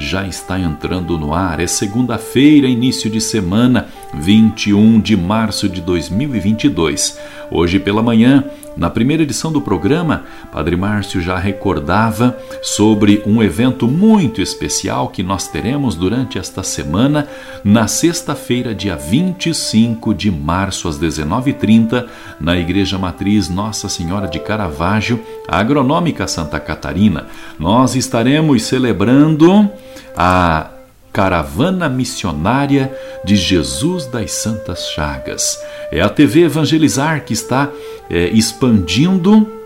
já está entrando no ar. É segunda-feira, início de semana, 21 de março de 2022. Hoje pela manhã, na primeira edição do programa, Padre Márcio já recordava sobre um evento muito especial que nós teremos durante esta semana, na sexta-feira, dia 25 de março, às 19h30, na Igreja Matriz Nossa Senhora de Caravaggio, Agronômica Santa Catarina. Nós estaremos celebrando a Caravana Missionária de Jesus das Santas Chagas. É a TV Evangelizar que está é, expandindo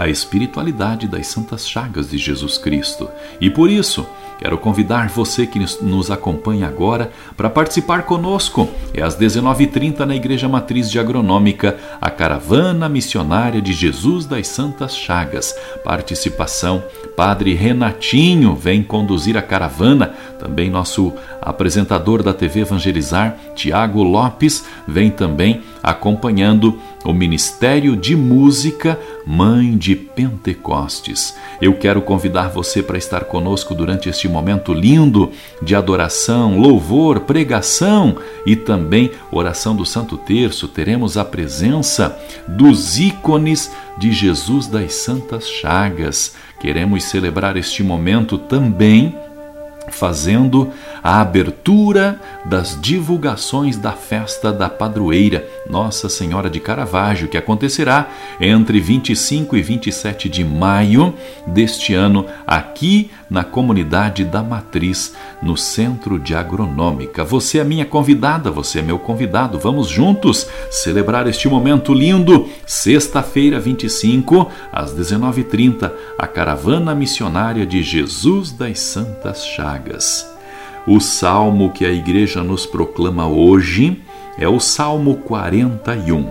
a espiritualidade das Santas Chagas de Jesus Cristo. E por isso, Quero convidar você que nos acompanha agora para participar conosco. É às 19h30 na Igreja Matriz de Agronômica, a Caravana Missionária de Jesus das Santas Chagas. Participação: Padre Renatinho vem conduzir a caravana. Também nosso apresentador da TV Evangelizar, Tiago Lopes, vem também acompanhando o Ministério de Música Mãe de Pentecostes. Eu quero convidar você para estar conosco durante este momento lindo de adoração, louvor, pregação e também oração do Santo Terço. Teremos a presença dos ícones de Jesus das Santas Chagas. Queremos celebrar este momento também fazendo a abertura das divulgações da festa da padroeira Nossa Senhora de Caravaggio, que acontecerá entre 25 e 27 de maio deste ano, aqui na comunidade da Matriz, no Centro de Agronômica. Você é minha convidada, você é meu convidado. Vamos juntos celebrar este momento lindo. Sexta-feira, 25, às 19h30, a caravana missionária de Jesus das Santas Chagas. O salmo que a igreja nos proclama hoje é o Salmo 41.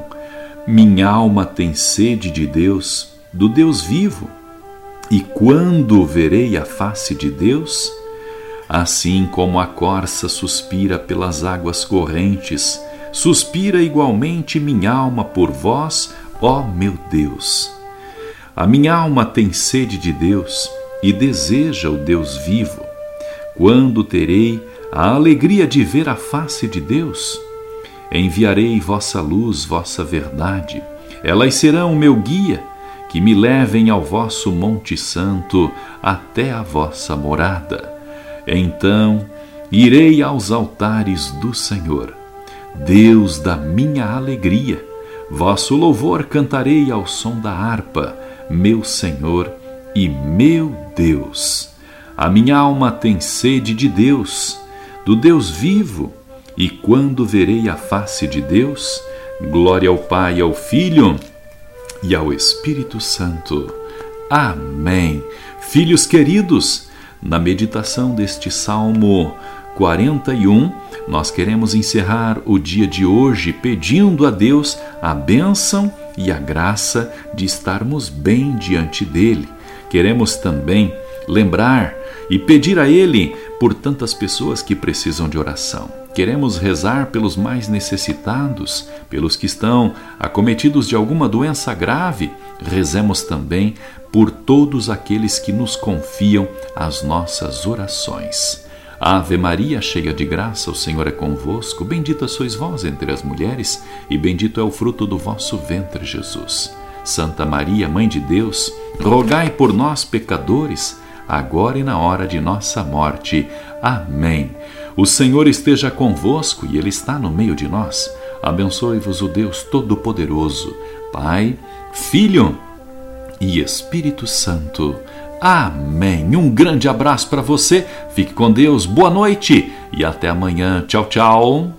Minha alma tem sede de Deus, do Deus vivo. E quando verei a face de Deus? Assim como a corça suspira pelas águas correntes, suspira igualmente minha alma por vós, ó meu Deus. A minha alma tem sede de Deus e deseja o Deus vivo. Quando terei a alegria de ver a face de Deus? Enviarei vossa luz, vossa verdade. Elas serão o meu guia que me levem ao vosso Monte Santo, até a vossa morada. Então irei aos altares do Senhor, Deus da minha alegria. Vosso louvor cantarei ao som da harpa, meu Senhor e meu Deus. A minha alma tem sede de Deus, do Deus vivo, e quando verei a face de Deus, glória ao Pai ao Filho e ao Espírito Santo. Amém. Filhos queridos, na meditação deste Salmo 41, nós queremos encerrar o dia de hoje pedindo a Deus a bênção e a graça de estarmos bem diante dele. Queremos também lembrar e pedir a Ele por tantas pessoas que precisam de oração. Queremos rezar pelos mais necessitados, pelos que estão acometidos de alguma doença grave. Rezemos também por todos aqueles que nos confiam as nossas orações. Ave Maria, cheia de graça, o Senhor é convosco. Bendita sois vós entre as mulheres, e bendito é o fruto do vosso ventre, Jesus. Santa Maria, Mãe de Deus, rogai por nós, pecadores agora e na hora de nossa morte. Amém. O Senhor esteja convosco e Ele está no meio de nós. Abençoe-vos o Deus Todo-Poderoso, Pai, Filho e Espírito Santo. Amém. Um grande abraço para você. Fique com Deus. Boa noite e até amanhã. Tchau, tchau.